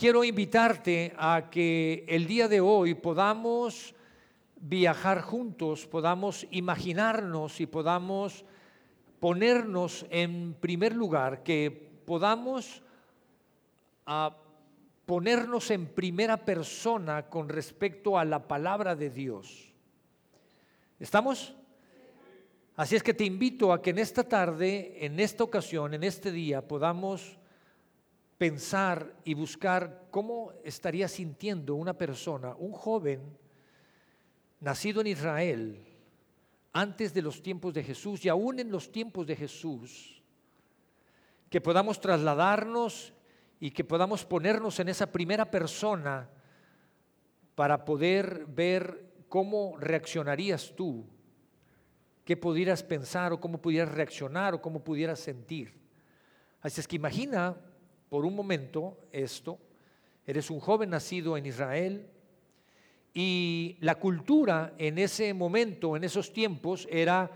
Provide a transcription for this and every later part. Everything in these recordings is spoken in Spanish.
quiero invitarte a que el día de hoy podamos viajar juntos, podamos imaginarnos y podamos ponernos en primer lugar, que podamos a ponernos en primera persona con respecto a la palabra de Dios. ¿Estamos? Así es que te invito a que en esta tarde, en esta ocasión, en este día, podamos pensar y buscar cómo estaría sintiendo una persona, un joven, nacido en Israel, antes de los tiempos de Jesús y aún en los tiempos de Jesús, que podamos trasladarnos y que podamos ponernos en esa primera persona para poder ver cómo reaccionarías tú, qué pudieras pensar o cómo pudieras reaccionar o cómo pudieras sentir. Así es que imagina por un momento esto, eres un joven nacido en Israel y la cultura en ese momento, en esos tiempos, era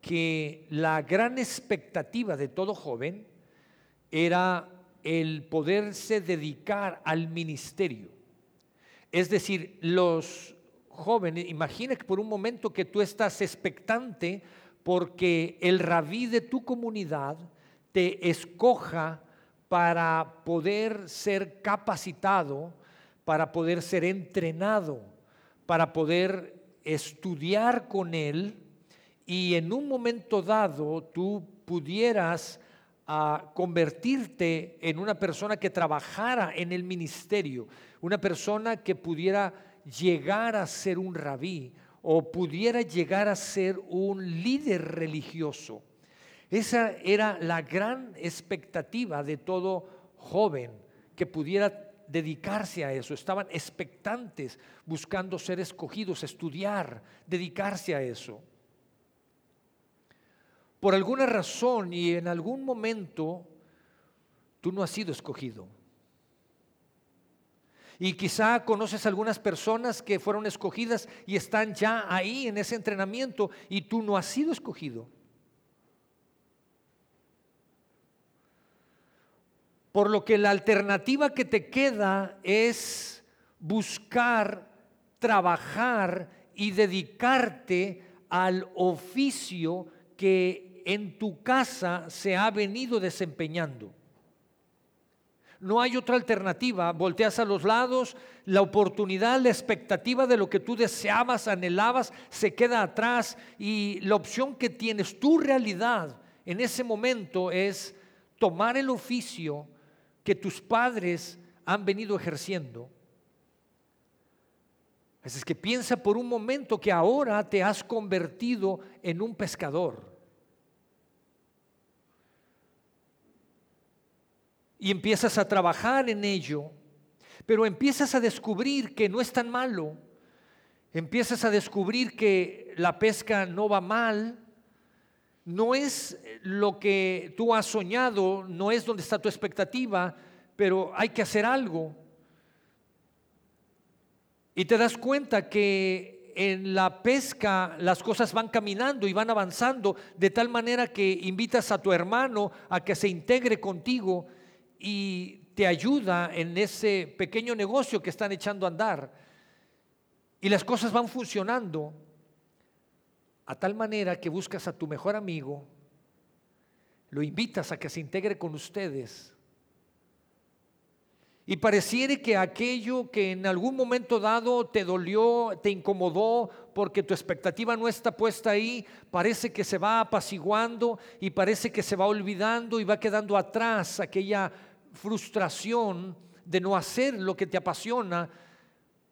que la gran expectativa de todo joven era el poderse dedicar al ministerio. Es decir, los jóvenes, imagina que por un momento que tú estás expectante porque el rabí de tu comunidad te escoja para poder ser capacitado, para poder ser entrenado, para poder estudiar con él y en un momento dado tú pudieras a convertirte en una persona que trabajara en el ministerio, una persona que pudiera llegar a ser un rabí o pudiera llegar a ser un líder religioso. Esa era la gran expectativa de todo joven que pudiera dedicarse a eso. Estaban expectantes buscando ser escogidos, estudiar, dedicarse a eso por alguna razón y en algún momento tú no has sido escogido. Y quizá conoces algunas personas que fueron escogidas y están ya ahí en ese entrenamiento y tú no has sido escogido. Por lo que la alternativa que te queda es buscar, trabajar y dedicarte al oficio que en tu casa se ha venido desempeñando. No hay otra alternativa. Volteas a los lados, la oportunidad, la expectativa de lo que tú deseabas, anhelabas, se queda atrás y la opción que tienes, tu realidad en ese momento es tomar el oficio que tus padres han venido ejerciendo. Es que piensa por un momento que ahora te has convertido en un pescador. y empiezas a trabajar en ello, pero empiezas a descubrir que no es tan malo, empiezas a descubrir que la pesca no va mal, no es lo que tú has soñado, no es donde está tu expectativa, pero hay que hacer algo. Y te das cuenta que en la pesca las cosas van caminando y van avanzando de tal manera que invitas a tu hermano a que se integre contigo y te ayuda en ese pequeño negocio que están echando a andar. Y las cosas van funcionando a tal manera que buscas a tu mejor amigo, lo invitas a que se integre con ustedes. Y pareciere que aquello que en algún momento dado te dolió, te incomodó, porque tu expectativa no está puesta ahí, parece que se va apaciguando y parece que se va olvidando y va quedando atrás aquella frustración de no hacer lo que te apasiona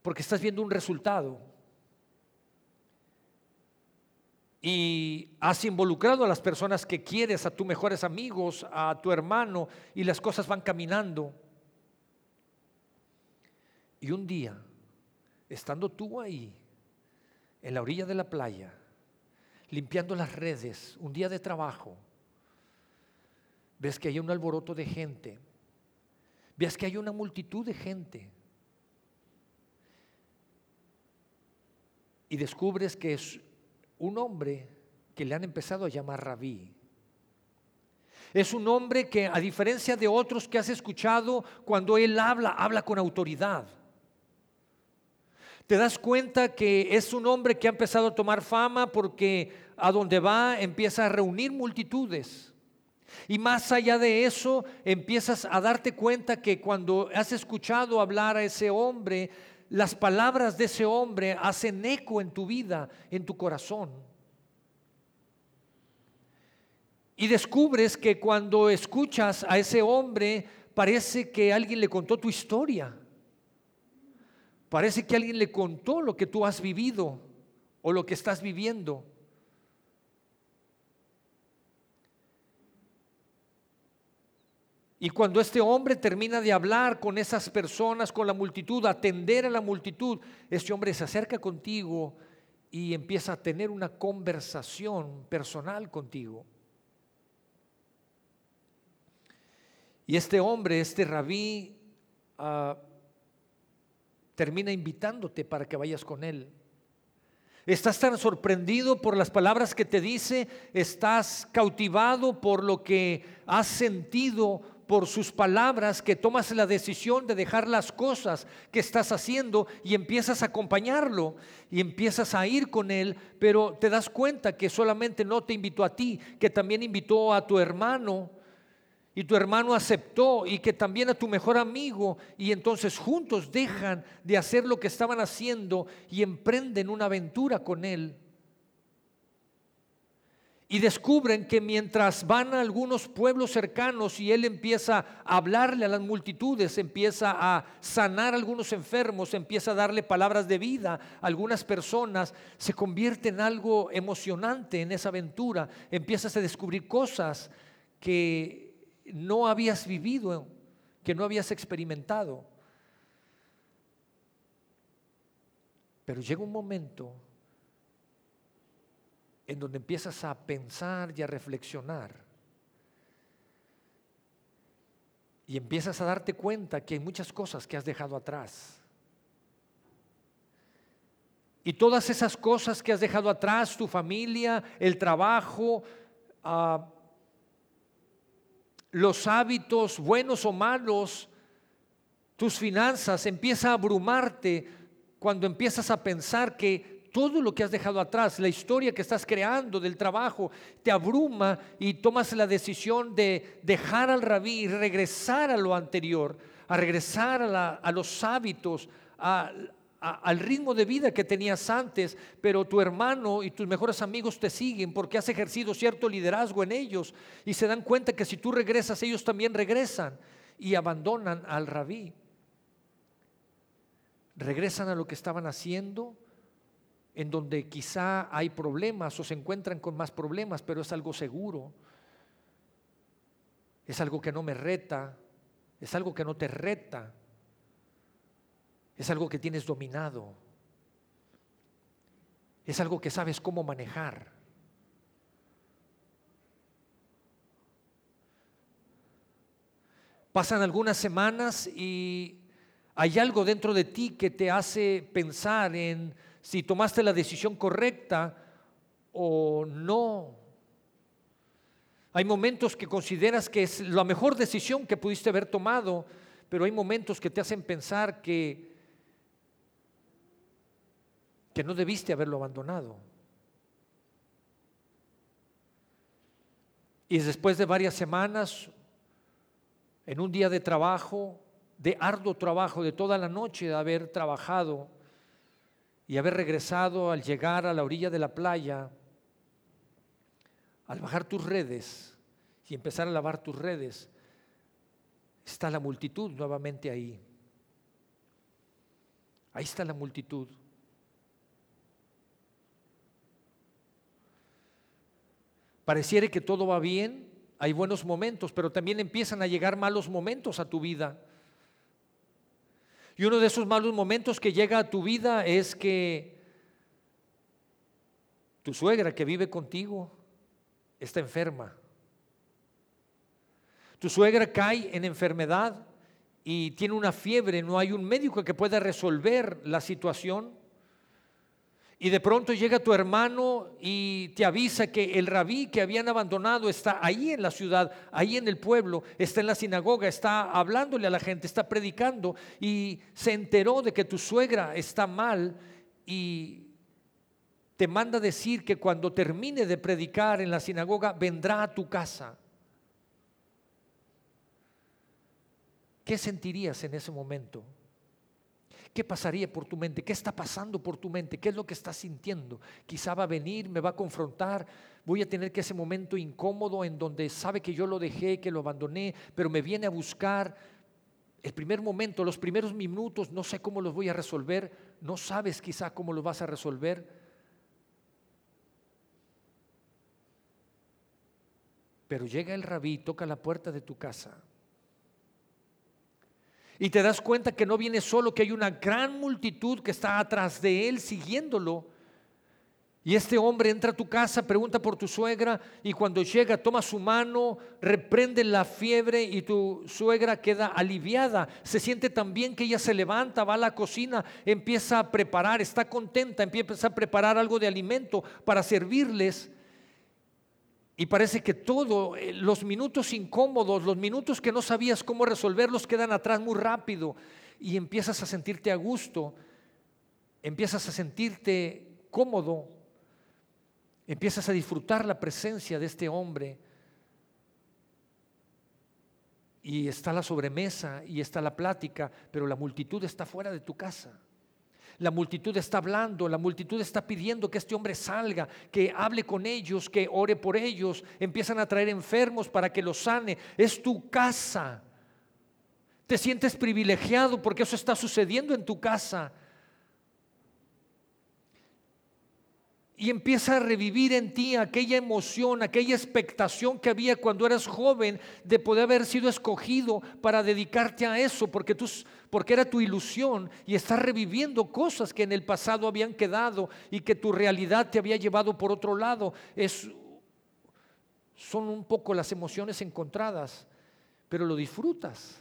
porque estás viendo un resultado. Y has involucrado a las personas que quieres, a tus mejores amigos, a tu hermano, y las cosas van caminando. Y un día, estando tú ahí, en la orilla de la playa, limpiando las redes, un día de trabajo, ves que hay un alboroto de gente Veas que hay una multitud de gente. Y descubres que es un hombre que le han empezado a llamar rabí. Es un hombre que, a diferencia de otros que has escuchado, cuando él habla, habla con autoridad. Te das cuenta que es un hombre que ha empezado a tomar fama porque a donde va empieza a reunir multitudes. Y más allá de eso, empiezas a darte cuenta que cuando has escuchado hablar a ese hombre, las palabras de ese hombre hacen eco en tu vida, en tu corazón. Y descubres que cuando escuchas a ese hombre, parece que alguien le contó tu historia. Parece que alguien le contó lo que tú has vivido o lo que estás viviendo. Y cuando este hombre termina de hablar con esas personas, con la multitud, atender a la multitud, este hombre se acerca contigo y empieza a tener una conversación personal contigo. Y este hombre, este rabí, ah, termina invitándote para que vayas con él. Estás tan sorprendido por las palabras que te dice, estás cautivado por lo que has sentido por sus palabras que tomas la decisión de dejar las cosas que estás haciendo y empiezas a acompañarlo y empiezas a ir con él, pero te das cuenta que solamente no te invitó a ti, que también invitó a tu hermano y tu hermano aceptó y que también a tu mejor amigo y entonces juntos dejan de hacer lo que estaban haciendo y emprenden una aventura con él. Y descubren que mientras van a algunos pueblos cercanos y él empieza a hablarle a las multitudes, empieza a sanar a algunos enfermos, empieza a darle palabras de vida a algunas personas, se convierte en algo emocionante en esa aventura. Empiezas a descubrir cosas que no habías vivido, que no habías experimentado. Pero llega un momento en donde empiezas a pensar y a reflexionar. Y empiezas a darte cuenta que hay muchas cosas que has dejado atrás. Y todas esas cosas que has dejado atrás, tu familia, el trabajo, uh, los hábitos buenos o malos, tus finanzas, empieza a abrumarte cuando empiezas a pensar que todo lo que has dejado atrás, la historia que estás creando del trabajo, te abruma y tomas la decisión de dejar al rabí y regresar a lo anterior, a regresar a, los hábitos, al ritmo de vida que tenías antes, pero tu hermano y tus mejores amigos te siguen porque has ejercido cierto liderazgo en ellos y se dan cuenta que si tú regresas, ellos también regresan y abandonan al rabí. Regresan a lo que estaban haciendo, en donde quizá hay problemas o se encuentran con más problemas, pero es algo seguro. Es algo que no me reta, es algo que no te reta es algo que tienes dominado. Es algo que sabes cómo manejar. Pasan algunas semanas y hay algo dentro de ti que te hace pensar en si tomaste la decisión correcta o no. Hay momentos que consideras que es la mejor decisión que pudiste haber tomado, pero hay momentos que te hacen pensar que que no debiste haberlo abandonado. Y después de varias semanas, en un día de trabajo, de arduo trabajo, de toda la noche de haber trabajado y haber regresado al llegar a la orilla de la playa, al bajar tus redes y empezar a lavar tus redes, está la multitud nuevamente ahí. Ahí está la multitud. Pareciera que todo va bien, hay buenos momentos, pero también empiezan a llegar malos momentos a tu vida. Y uno de esos malos momentos que llega a tu vida es que tu suegra que vive contigo está enferma. Tu suegra cae en enfermedad y tiene una fiebre, no hay un médico que pueda resolver la situación. Y de pronto llega tu hermano y te avisa que el rabí que habían abandonado está ahí en la ciudad, ahí en el pueblo, está en la sinagoga, está hablándole a la gente, está predicando y se enteró de que tu suegra está mal y te manda decir que cuando termine de predicar en la sinagoga vendrá a tu casa. ¿Qué sentirías en ese momento? ¿Qué pasaría por tu mente? ¿Qué está pasando por tu mente? ¿Qué es lo que estás sintiendo? Quizá va a venir, me va a confrontar, voy a tener que ese momento incómodo en donde sabe que yo lo dejé, que lo abandoné, pero me viene a buscar. El primer momento, los primeros minutos, no sé cómo los voy a resolver, no sabes quizá cómo los vas a resolver. Pero llega el rabí, toca la puerta de tu casa y te das cuenta que no viene solo, que hay una gran multitud que está atrás de él siguiéndolo. Y este hombre entra a tu casa, pregunta por tu suegra y cuando llega toma su mano, reprende la fiebre y tu suegra queda aliviada. Se siente tan bien que ella se levanta, va a la cocina, empieza a preparar, está contenta, empieza a preparar algo de alimento para servirles. Y parece que todo, eh, los minutos incómodos, los minutos que no sabías cómo resolverlos quedan atrás muy rápido y empiezas a sentirte a gusto, empiezas a sentirte cómodo, empiezas a disfrutar la presencia de este hombre. Y está la sobremesa y está la plática, pero la multitud está fuera de tu casa. La multitud está hablando, la multitud está pidiendo que este hombre salga, que hable con ellos, que ore por ellos. Empiezan a traer enfermos para que los sane. Es tu casa. Te sientes privilegiado porque eso está sucediendo en tu casa. Y empieza a revivir en ti aquella emoción, aquella expectación que había cuando eras joven de poder haber sido escogido para dedicarte a eso, porque, tú, porque era tu ilusión y estás reviviendo cosas que en el pasado habían quedado y que tu realidad te había llevado por otro lado. Es, son un poco las emociones encontradas, pero lo disfrutas.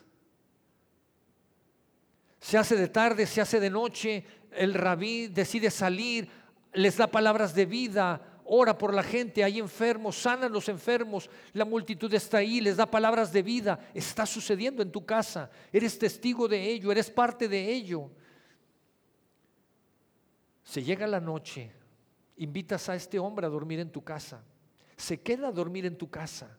Se hace de tarde, se hace de noche, el rabí decide salir les da palabras de vida, ora por la gente, hay enfermos, sanan los enfermos, la multitud está ahí, les da palabras de vida, está sucediendo en tu casa, eres testigo de ello, eres parte de ello. Se llega la noche, invitas a este hombre a dormir en tu casa, se queda a dormir en tu casa.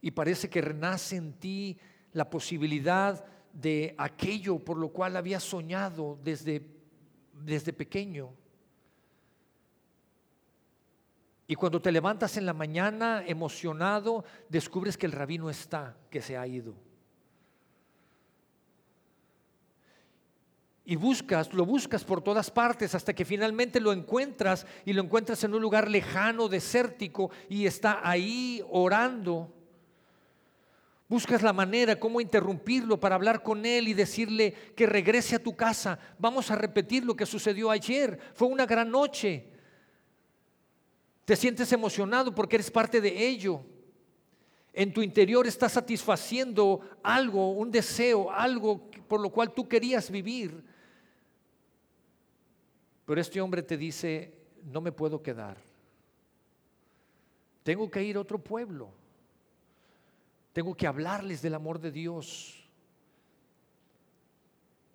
Y parece que renace en ti la posibilidad de aquello por lo cual había soñado desde, desde pequeño. Y cuando te levantas en la mañana emocionado, descubres que el rabino está, que se ha ido. Y buscas, lo buscas por todas partes hasta que finalmente lo encuentras y lo encuentras en un lugar lejano, desértico, y está ahí orando Buscas la manera, cómo interrumpirlo para hablar con él y decirle que regrese a tu casa. Vamos a repetir lo que sucedió ayer. Fue una gran noche. Te sientes emocionado porque eres parte de ello. En tu interior estás satisfaciendo algo, un deseo, algo por lo cual tú querías vivir. Pero este hombre te dice, no me puedo quedar. Tengo que ir a otro pueblo. Tengo que hablarles del amor de Dios.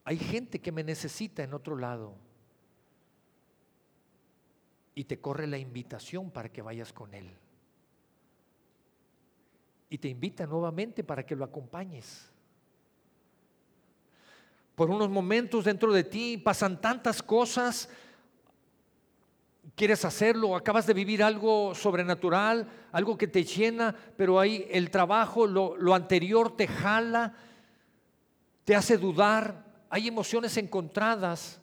Hay gente que me necesita en otro lado. Y te corre la invitación para que vayas con Él. Y te invita nuevamente para que lo acompañes. Por unos momentos dentro de ti pasan tantas cosas quieres hacerlo, acabas de vivir algo sobrenatural, algo que te llena, pero ahí el trabajo, lo, anterior te jala, te hace dudar, hay emociones encontradas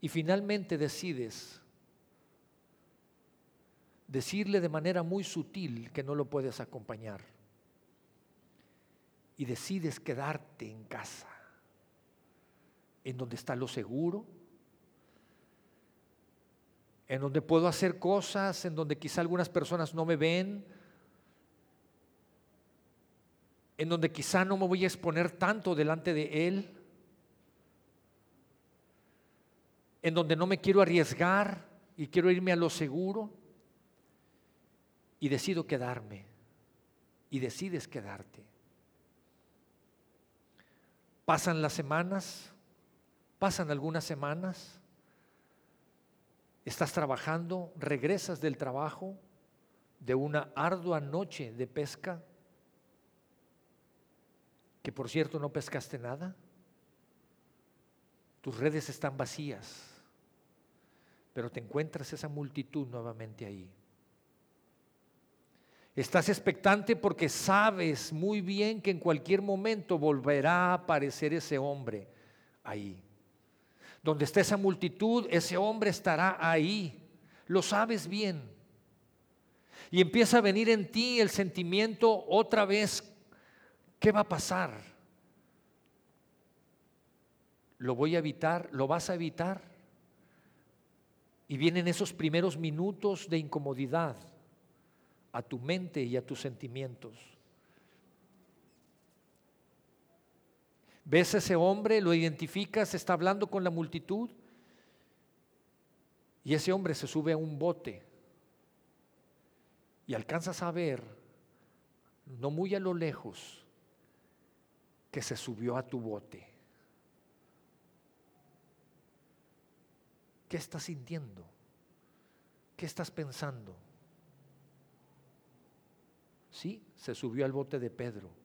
y finalmente decides decirle de manera muy sutil que no lo puedes acompañar y decides quedarte en casa, en donde está lo seguro, en donde puedo hacer cosas, en donde quizá algunas personas no me ven, en donde quizá no me voy a exponer tanto delante de Él. en donde no me quiero arriesgar y quiero irme a lo seguro y decido quedarme y decides quedarte. Pasan las semanas, pasan algunas semanas, estás trabajando, regresas del trabajo, de una ardua noche de pesca, que por cierto no pescaste nada, tus redes están vacías, pero te encuentras esa multitud nuevamente ahí. Estás expectante porque sabes muy bien que en cualquier momento volverá a aparecer ese hombre ahí. Donde está esa multitud, ese hombre estará ahí. Lo sabes bien. Y empieza a venir en ti el sentimiento otra vez, ¿qué va a pasar? ¿Lo voy a evitar? ¿Lo vas a evitar? Y vienen esos primeros minutos de incomodidad a tu mente y a tus sentimientos. ¿Ves a ese hombre? ¿Lo identificas? Está hablando con la multitud. Y ese hombre se sube a un bote. Y alcanzas a ver, no muy a lo lejos, que se subió a tu bote. ¿Qué estás sintiendo? ¿Qué estás pensando? Sí, se subió al bote de Pedro.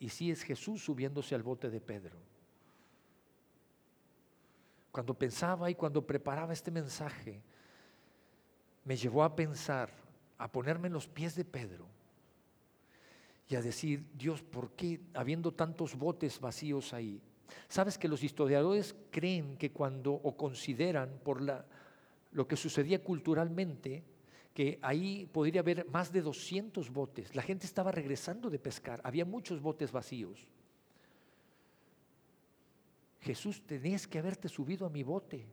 Y sí es Jesús subiéndose al bote de Pedro. Cuando pensaba y cuando preparaba este mensaje, me llevó a pensar, a ponerme en los pies de Pedro y a decir, Dios, ¿por qué habiendo tantos botes vacíos ahí? Sabes que los historiadores creen que cuando o consideran por la, lo que sucedía culturalmente, que ahí podría haber más de 200 botes. La gente estaba regresando de pescar, había muchos botes vacíos. Jesús, tenías que haberte subido a mi bote.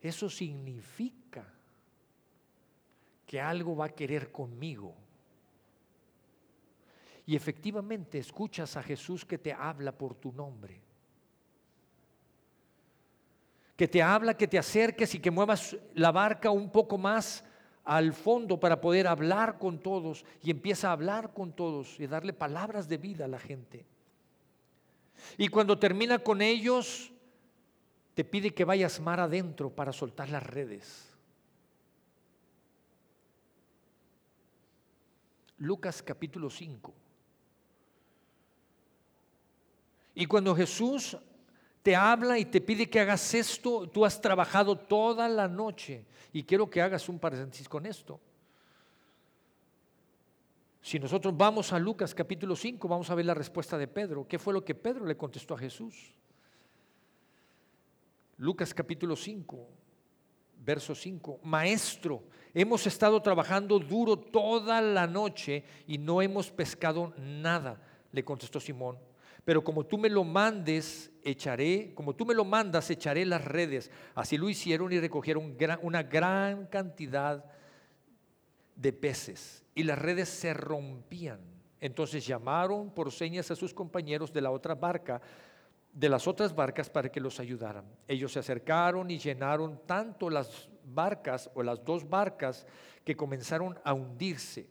Eso significa que algo va a querer conmigo. Y efectivamente escuchas a Jesús que te habla por tu nombre que te habla, que te acerques y que muevas la barca un poco más al fondo para poder hablar con todos y empieza a hablar con todos y darle palabras de vida a la gente. Y cuando termina con ellos, te pide que vayas mar adentro para soltar las redes. Lucas capítulo 5. Y cuando Jesús te habla y te pide que hagas esto, tú has trabajado toda la noche y quiero que hagas un paréntesis con esto. Si nosotros vamos a Lucas capítulo 5, vamos a ver la respuesta de Pedro. ¿Qué fue lo que Pedro le contestó a Jesús? Lucas capítulo 5, verso 5. Maestro, hemos estado trabajando duro toda la noche y no hemos pescado nada, le contestó Simón pero como tú me lo mandes, echaré, como tú me lo mandas, echaré las redes. Así lo hicieron y recogieron una gran cantidad de peces y las redes se rompían. Entonces llamaron por señas a sus compañeros de la otra barca, de las otras barcas para que los ayudaran. Ellos se acercaron y llenaron tanto las barcas o las dos barcas que comenzaron a hundirse.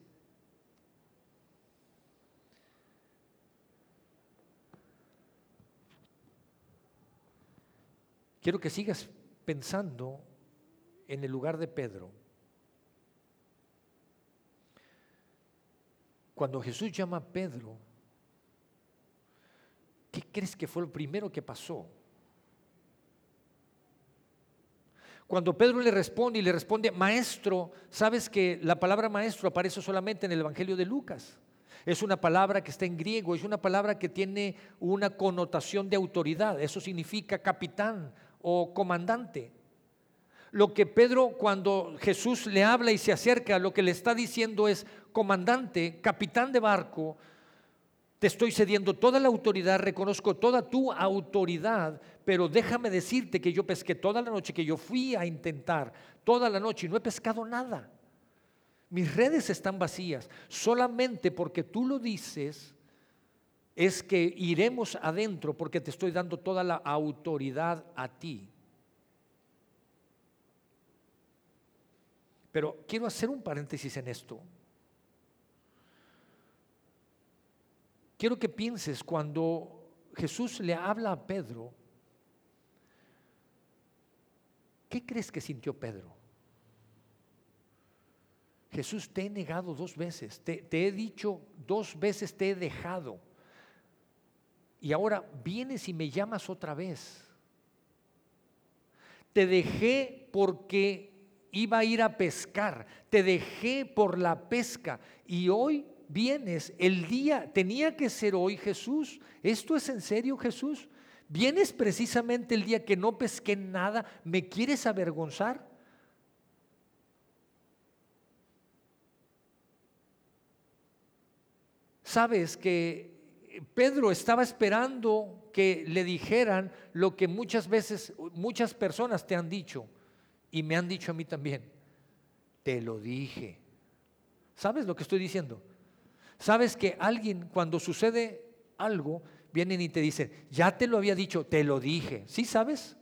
Quiero que sigas pensando en el lugar de Pedro. Cuando Jesús llama a Pedro, ¿qué crees que fue lo primero que pasó? Cuando Pedro le responde y le responde, maestro, sabes que la palabra maestro aparece solamente en el Evangelio de Lucas. Es una palabra que está en griego, es una palabra que tiene una connotación de autoridad. Eso significa capitán o comandante. Lo que Pedro cuando Jesús le habla y se acerca, lo que le está diciendo es, comandante, capitán de barco, te estoy cediendo toda la autoridad, reconozco toda tu autoridad, pero déjame decirte que yo pesqué toda la noche, que yo fui a intentar toda la noche y no he pescado nada. Mis redes están vacías. Solamente porque tú lo dices, es que iremos adentro porque te estoy dando toda la autoridad a ti. Pero quiero hacer un paréntesis en esto. Quiero que pienses cuando Jesús le habla a Pedro, ¿qué crees que sintió Pedro? Jesús, te he negado dos veces, te, te he dicho dos veces, te he dejado. Y ahora vienes y me llamas otra vez. Te dejé porque iba a ir a pescar, te dejé por la pesca y hoy vienes, el día tenía que ser hoy Jesús. ¿Esto es en serio Jesús? ¿Vienes precisamente el día que no pesqué nada? ¿Me quieres avergonzar? Sabes que Pedro estaba esperando que le dijeran lo que muchas veces muchas personas te han dicho y me han dicho a mí también. Te lo dije. ¿Sabes lo que estoy diciendo? ¿Sabes que alguien cuando sucede algo vienen y te dicen, ya te lo había dicho, te lo dije? ¿Sí sabes?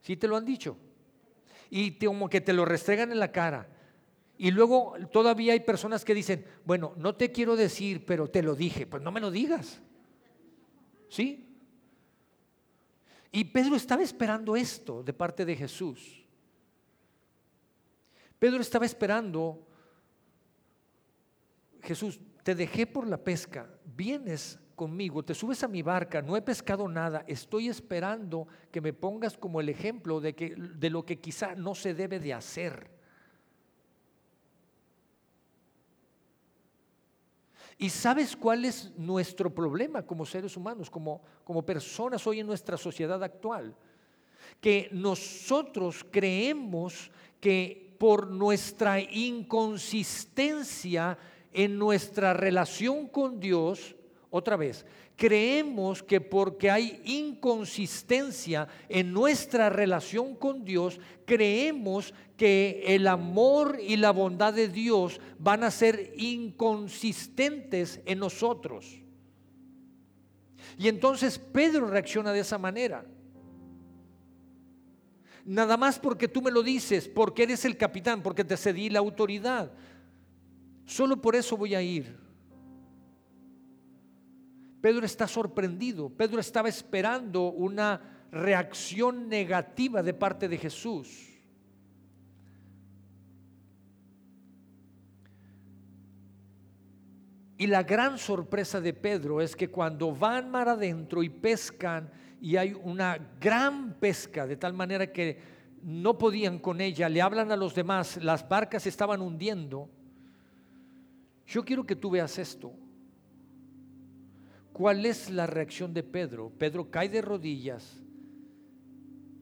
¿Sí te lo han dicho? Y como que te lo restregan en la cara. Y luego todavía hay personas que dicen, bueno, no te quiero decir, pero te lo dije. Pues no me lo digas. ¿Sí? Y Pedro estaba esperando esto de parte de Jesús. Pedro estaba esperando, Jesús, te dejé por la pesca, vienes conmigo, te subes a mi barca, no he pescado nada, estoy esperando que me pongas como el ejemplo de, que, de lo que quizá no se debe de hacer. ¿Y sabes cuál es nuestro problema como seres humanos, como, como personas hoy en nuestra sociedad actual? Que nosotros creemos que por nuestra inconsistencia en nuestra relación con Dios, otra vez, creemos que porque hay inconsistencia en nuestra relación con Dios, creemos que el amor y la bondad de Dios van a ser inconsistentes en nosotros. Y entonces Pedro reacciona de esa manera. Nada más porque tú me lo dices, porque eres el capitán, porque te cedí la autoridad. Solo por eso voy a ir. Pedro está sorprendido, Pedro estaba esperando una reacción negativa de parte de Jesús. Y la gran sorpresa de Pedro es que cuando van mar adentro y pescan y hay una gran pesca, de tal manera que no podían con ella, le hablan a los demás, las barcas estaban hundiendo. Yo quiero que tú veas esto. ¿Cuál es la reacción de Pedro? Pedro cae de rodillas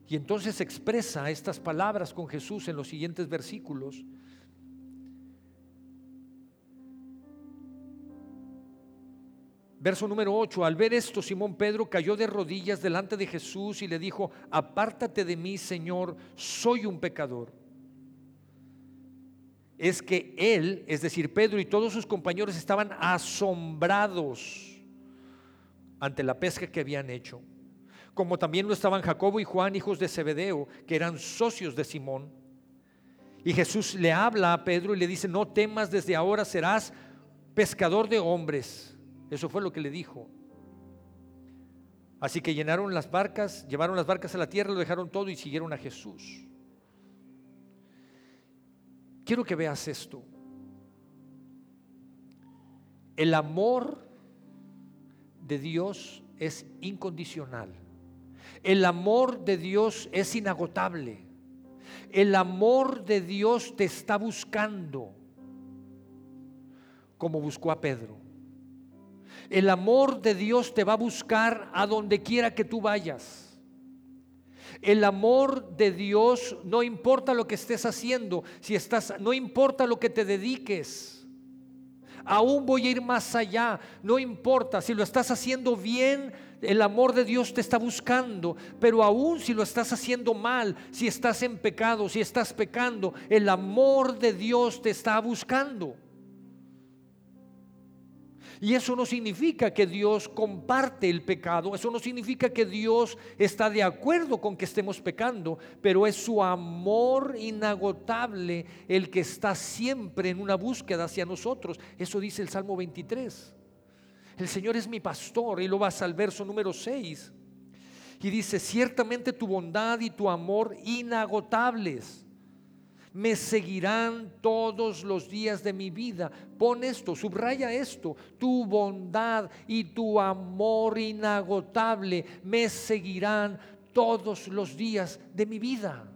y entonces expresa estas palabras con Jesús en los siguientes versículos. Verso número 8, al ver esto, Simón Pedro cayó de rodillas delante de Jesús y le dijo, apártate de mí, Señor, soy un pecador. Es que él, es decir, Pedro y todos sus compañeros estaban asombrados ante la pesca que habían hecho, como también lo estaban Jacobo y Juan, hijos de Zebedeo, que eran socios de Simón. Y Jesús le habla a Pedro y le dice, no temas, desde ahora serás pescador de hombres. Eso fue lo que le dijo. Así que llenaron las barcas, llevaron las barcas a la tierra, lo dejaron todo y siguieron a Jesús. Quiero que veas esto. El amor de Dios es incondicional. El amor de Dios es inagotable. El amor de Dios te está buscando como buscó a Pedro. El amor de Dios te va a buscar a donde quiera que tú vayas. El amor de Dios no importa lo que estés haciendo, si estás no importa lo que te dediques. Aún voy a ir más allá. No importa si lo estás haciendo bien, el amor de Dios te está buscando. Pero aún si lo estás haciendo mal, si estás en pecado, si estás pecando, el amor de Dios te está buscando. Y eso no significa que Dios comparte el pecado, eso no significa que Dios está de acuerdo con que estemos pecando, pero es su amor inagotable el que está siempre en una búsqueda hacia nosotros. Eso dice el Salmo 23. El Señor es mi pastor y lo vas al verso número 6. Y dice, ciertamente tu bondad y tu amor inagotables me seguirán todos los días de mi vida. Pon esto, subraya esto, tu bondad y tu amor inagotable me seguirán todos los días de mi vida.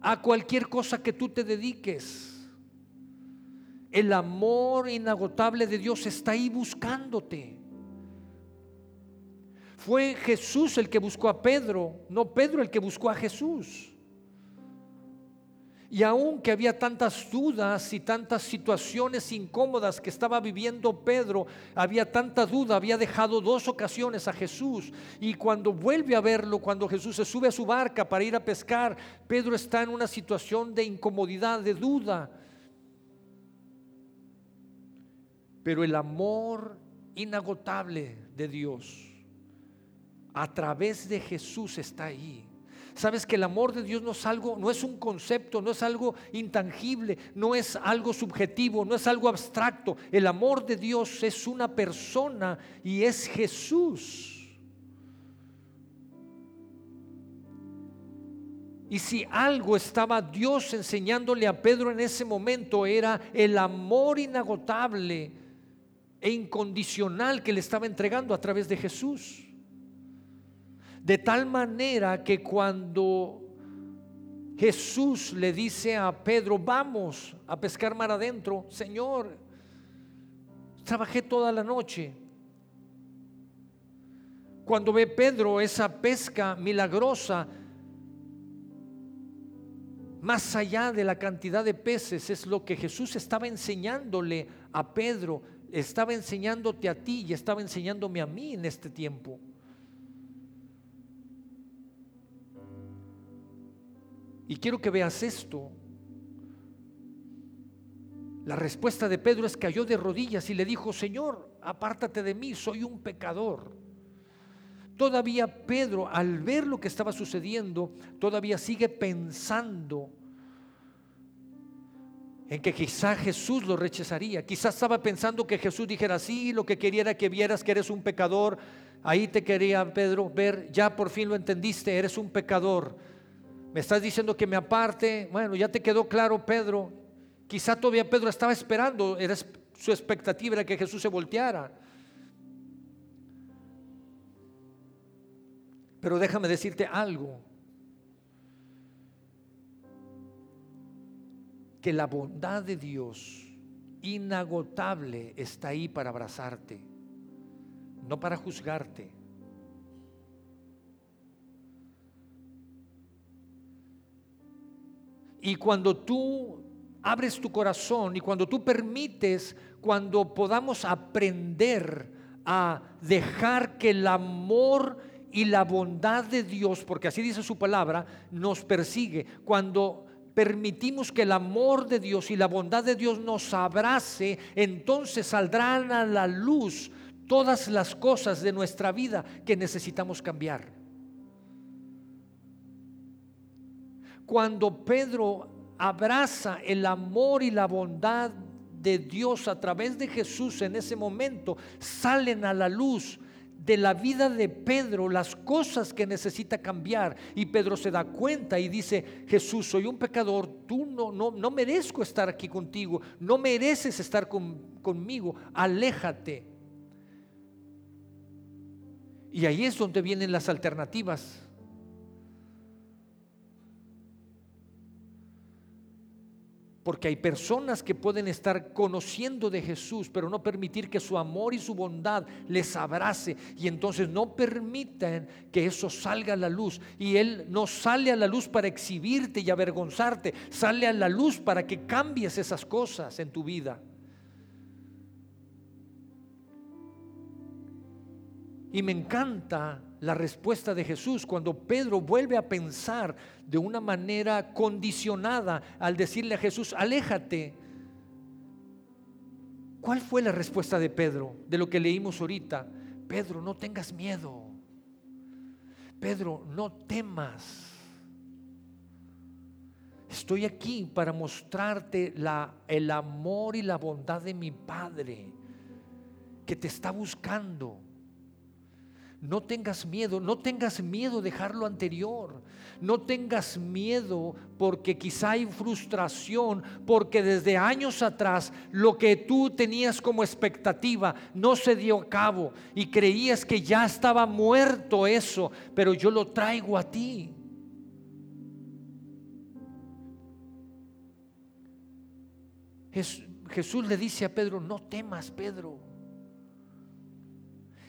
A cualquier cosa que tú te dediques. El amor inagotable de Dios está ahí buscándote. Fue Jesús el que buscó a Pedro, no Pedro el que buscó a Jesús. Y aunque había tantas dudas y tantas situaciones incómodas que estaba viviendo Pedro, había tanta duda, había dejado dos ocasiones a Jesús. Y cuando vuelve a verlo, cuando Jesús se sube a su barca para ir a pescar, Pedro está en una situación de incomodidad, de duda. Pero el amor inagotable de Dios a través de Jesús está ahí. Sabes que el amor de Dios no es algo, no es un concepto, no es algo intangible, no es algo subjetivo, no es algo abstracto. El amor de Dios es una persona y es Jesús. Y si algo estaba Dios enseñándole a Pedro en ese momento era el amor inagotable e incondicional que le estaba entregando a través de Jesús. De tal manera que cuando Jesús le dice a Pedro, vamos a pescar mar adentro, Señor, trabajé toda la noche. Cuando ve Pedro esa pesca milagrosa, más allá de la cantidad de peces, es lo que Jesús estaba enseñándole a Pedro, estaba enseñándote a ti y estaba enseñándome a mí en este tiempo. Y quiero que veas esto. La respuesta de Pedro es cayó de rodillas y le dijo, Señor, apártate de mí, soy un pecador. Todavía Pedro, al ver lo que estaba sucediendo, todavía sigue pensando en que quizá Jesús lo rechazaría. Quizás estaba pensando que Jesús dijera, sí, lo que quería era que vieras que eres un pecador. Ahí te quería Pedro ver, ya por fin lo entendiste, eres un pecador me estás diciendo que me aparte. Bueno, ya te quedó claro, Pedro. Quizá todavía Pedro estaba esperando, era su expectativa era que Jesús se volteara. Pero déjame decirte algo. Que la bondad de Dios inagotable está ahí para abrazarte, no para juzgarte Y cuando tú abres tu corazón y cuando tú permites, cuando podamos aprender a dejar que el amor y la bondad de Dios, porque así dice su palabra, nos persigue, cuando permitimos que el amor de Dios y la bondad de Dios nos abrace, entonces saldrán a la luz todas las cosas de nuestra vida que necesitamos cambiar. Cuando Pedro abraza el amor y la bondad de Dios a través de Jesús en ese momento, salen a la luz de la vida de Pedro las cosas que necesita cambiar. Y Pedro se da cuenta y dice, Jesús, soy un pecador, tú no, no, no merezco estar aquí contigo, no mereces estar conmigo, aléjate. Y ahí es donde vienen las alternativas Porque hay personas que pueden estar conociendo de Jesús, pero no permitir que su amor y su bondad les abrace. Y entonces no permitan que eso salga a la luz. Y Él no sale a la luz para exhibirte y avergonzarte. Sale a la luz para que cambies esas cosas en tu vida. Y me encanta la respuesta de Jesús cuando Pedro vuelve a pensar de una manera condicionada al decirle a Jesús, aléjate. ¿Cuál fue la respuesta de Pedro de lo que leímos ahorita? Pedro, no tengas miedo. Pedro, no temas. Estoy aquí para mostrarte la, el amor y la bondad de mi Padre que te está buscando. No tengas miedo, no tengas miedo de dejar lo anterior. No tengas miedo porque quizá hay frustración, porque desde años atrás lo que tú tenías como expectativa no se dio a cabo y creías que ya estaba muerto eso, pero yo lo traigo a ti. Jesús le dice a Pedro, no temas, Pedro.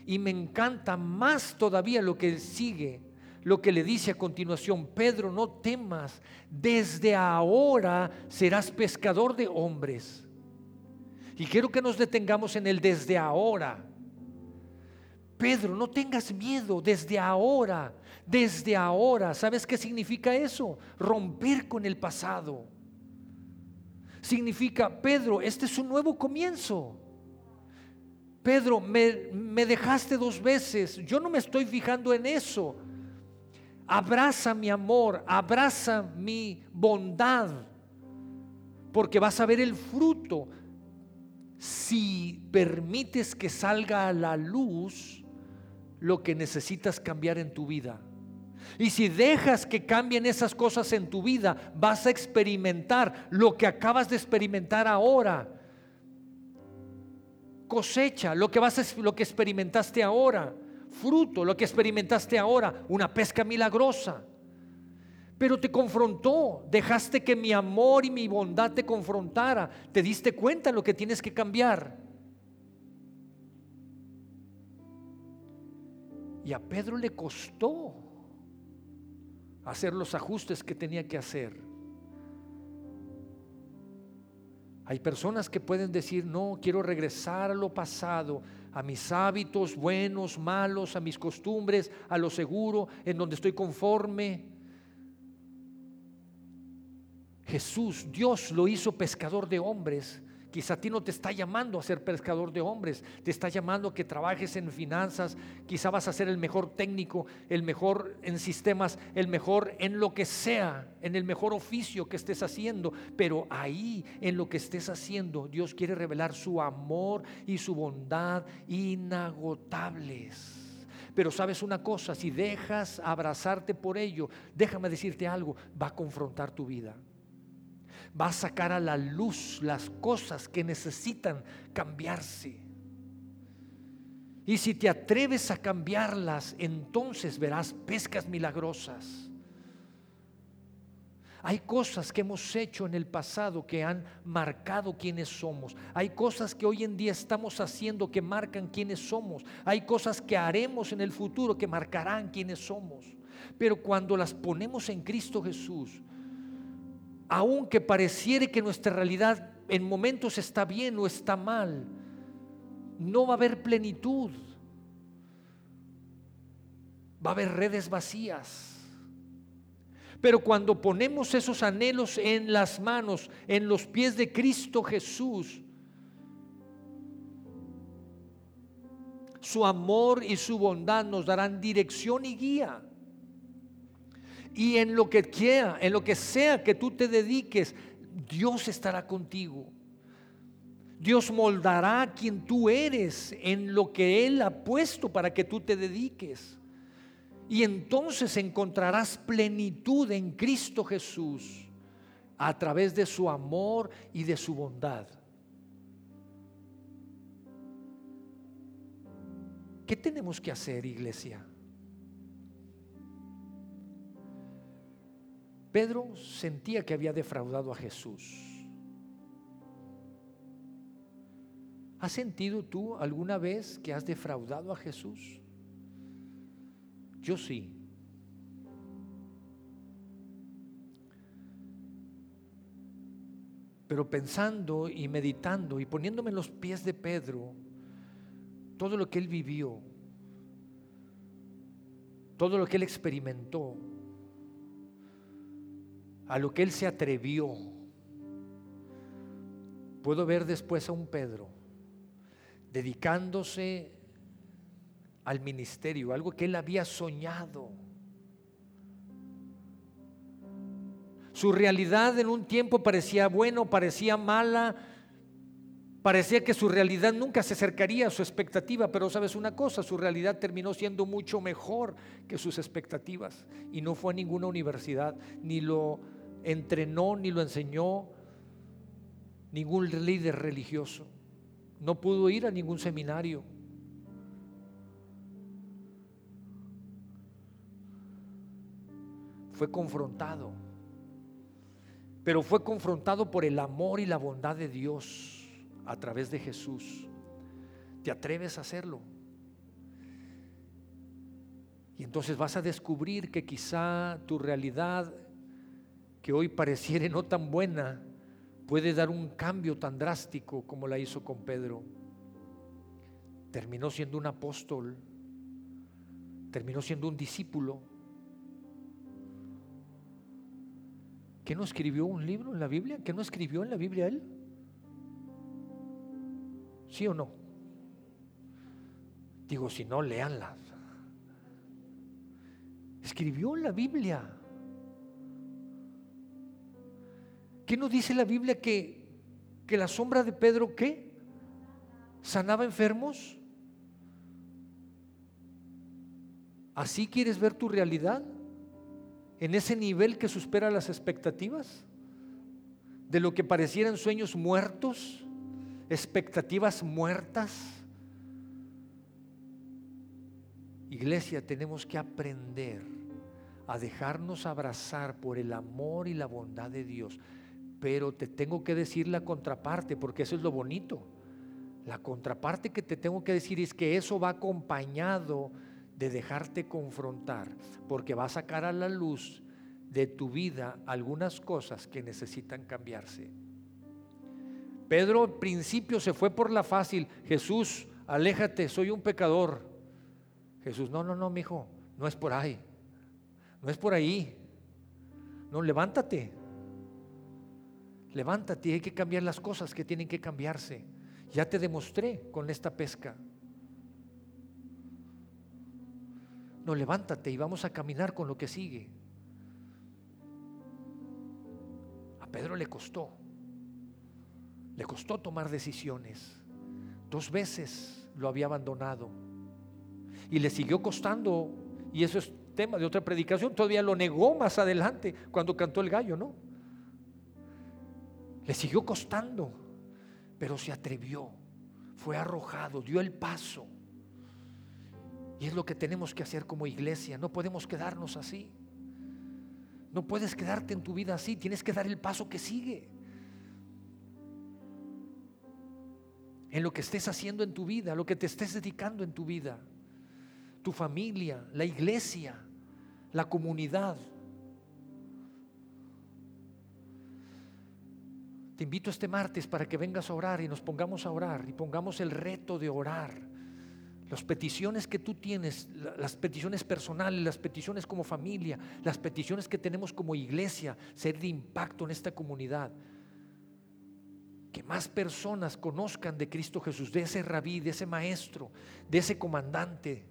Y me encanta más todavía lo que sigue, lo que le dice a continuación, Pedro, no temas, desde ahora serás pescador de hombres. Y quiero que nos detengamos en el desde ahora. Pedro, no tengas miedo desde ahora, desde ahora. ¿Sabes qué significa eso? Romper con el pasado. Significa, Pedro, este es un nuevo comienzo. Pedro, me, dejaste dos veces, yo no me estoy fijando en eso. Abraza mi amor, abraza mi bondad, porque vas a ver el fruto. Si permites que salga a la luz lo que necesitas cambiar en tu vida. Y si dejas que cambien esas cosas en tu vida, vas a experimentar lo que acabas de experimentar ahora cosecha, lo que vas lo que experimentaste ahora, fruto, lo que experimentaste ahora, una pesca milagrosa. Pero te confrontó, dejaste que mi amor y mi bondad te confrontara, te diste cuenta lo que tienes que cambiar. Y a Pedro le costó hacer los ajustes que tenía que hacer. Hay personas que pueden decir, no, quiero regresar a lo pasado, a mis hábitos buenos, malos, a mis costumbres, a lo seguro, en donde estoy conforme. Jesús, Dios lo hizo pescador de hombres Quizá a ti no te está llamando a ser pescador de hombres, te está llamando a que trabajes en finanzas, quizá vas a ser el mejor técnico, el mejor en sistemas, el mejor en lo que sea, en el mejor oficio que estés haciendo, pero ahí en lo que estés haciendo Dios quiere revelar su amor y su bondad inagotables. Pero sabes una cosa, si dejas abrazarte por ello, déjame decirte algo, va a confrontar tu vida va a sacar a la luz las cosas que necesitan cambiarse. Y si te atreves a cambiarlas, entonces verás pescas milagrosas. Hay cosas que hemos hecho en el pasado que han marcado quiénes somos. Hay cosas que hoy en día estamos haciendo que marcan quiénes somos. Hay cosas que haremos en el futuro que marcarán quiénes somos. Pero cuando las ponemos en Cristo Jesús, aunque pareciere que nuestra realidad en momentos está bien o está mal, no va a haber plenitud. Va a haber redes vacías. Pero cuando ponemos esos anhelos en las manos, en los pies de Cristo Jesús, su amor y su bondad nos darán dirección y guía. Y en lo que quiera, en lo que sea que tú te dediques, Dios estará contigo. Dios moldará a quien tú eres en lo que Él ha puesto para que tú te dediques. Y entonces encontrarás plenitud en Cristo Jesús a través de su amor y de su bondad. ¿Qué tenemos que hacer, iglesia? Pedro sentía que había defraudado a Jesús. ¿Has sentido tú alguna vez que has defraudado a Jesús? Yo sí. Pero pensando y meditando y poniéndome en los pies de Pedro, todo lo que él vivió, todo lo que él experimentó, a lo que él se atrevió. Puedo ver después a un Pedro dedicándose al ministerio, algo que él había soñado. Su realidad en un tiempo parecía bueno, parecía mala, parecía que su realidad nunca se acercaría a su expectativa, pero sabes una cosa, su realidad terminó siendo mucho mejor que sus expectativas. Y no fue a ninguna universidad, ni lo entrenó, ni lo enseñó ningún líder religioso, no pudo ir a ningún seminario. Fue confrontado, pero fue confrontado por el amor y la bondad de Dios a través de Jesús. ¿Te atreves a hacerlo? Y entonces vas a descubrir que quizá tu realidad, que hoy pareciera no tan buena, puede dar un cambio tan drástico como la hizo con Pedro. Terminó siendo un apóstol, terminó siendo un discípulo. ¿Que no escribió un libro en la Biblia? ¿Que no escribió en la Biblia él? ¿Sí o no? Digo, si no, léanla. Escribió la Biblia. ¿Qué nos dice la Biblia que, que la sombra de Pedro qué? ¿Sanaba enfermos? ¿Así quieres ver tu realidad? ¿En ese nivel que supera las expectativas? ¿De lo que parecieran sueños muertos? Expectativas muertas. Iglesia, tenemos que aprender a dejarnos abrazar por el amor y la bondad de Dios. Pero te tengo que decir la contraparte, porque eso es lo bonito. La contraparte que te tengo que decir es que eso va acompañado de dejarte confrontar, porque va a sacar a la luz de tu vida algunas cosas que necesitan cambiarse. Pedro al principio se fue por la fácil. Jesús, aléjate, soy un pecador. Jesús, no, no, no, mi hijo, no es por ahí. No es por ahí. No, levántate. Levántate, hay que cambiar las cosas que tienen que cambiarse. Ya te demostré con esta pesca. No, levántate y vamos a caminar con lo que sigue. A Pedro le costó. Le costó tomar decisiones. Dos veces lo había abandonado. Y le siguió costando, y eso es tema de otra predicación, todavía lo negó más adelante cuando cantó el gallo, ¿no? Le siguió costando, pero se atrevió, fue arrojado, dio el paso. Y es lo que tenemos que hacer como iglesia, no podemos quedarnos así. No puedes quedarte en tu vida así, tienes que dar el paso que sigue. En lo que estés haciendo en tu vida, lo que te estés dedicando en tu vida, tu familia, la iglesia, la comunidad. Te invito este martes para que vengas a orar y nos pongamos a orar y pongamos el reto de orar. Las peticiones que tú tienes, las peticiones personales, las peticiones como familia, las peticiones que tenemos como iglesia, ser de impacto en esta comunidad que más personas conozcan de Cristo Jesús, de ese rabí, de ese maestro, de ese comandante,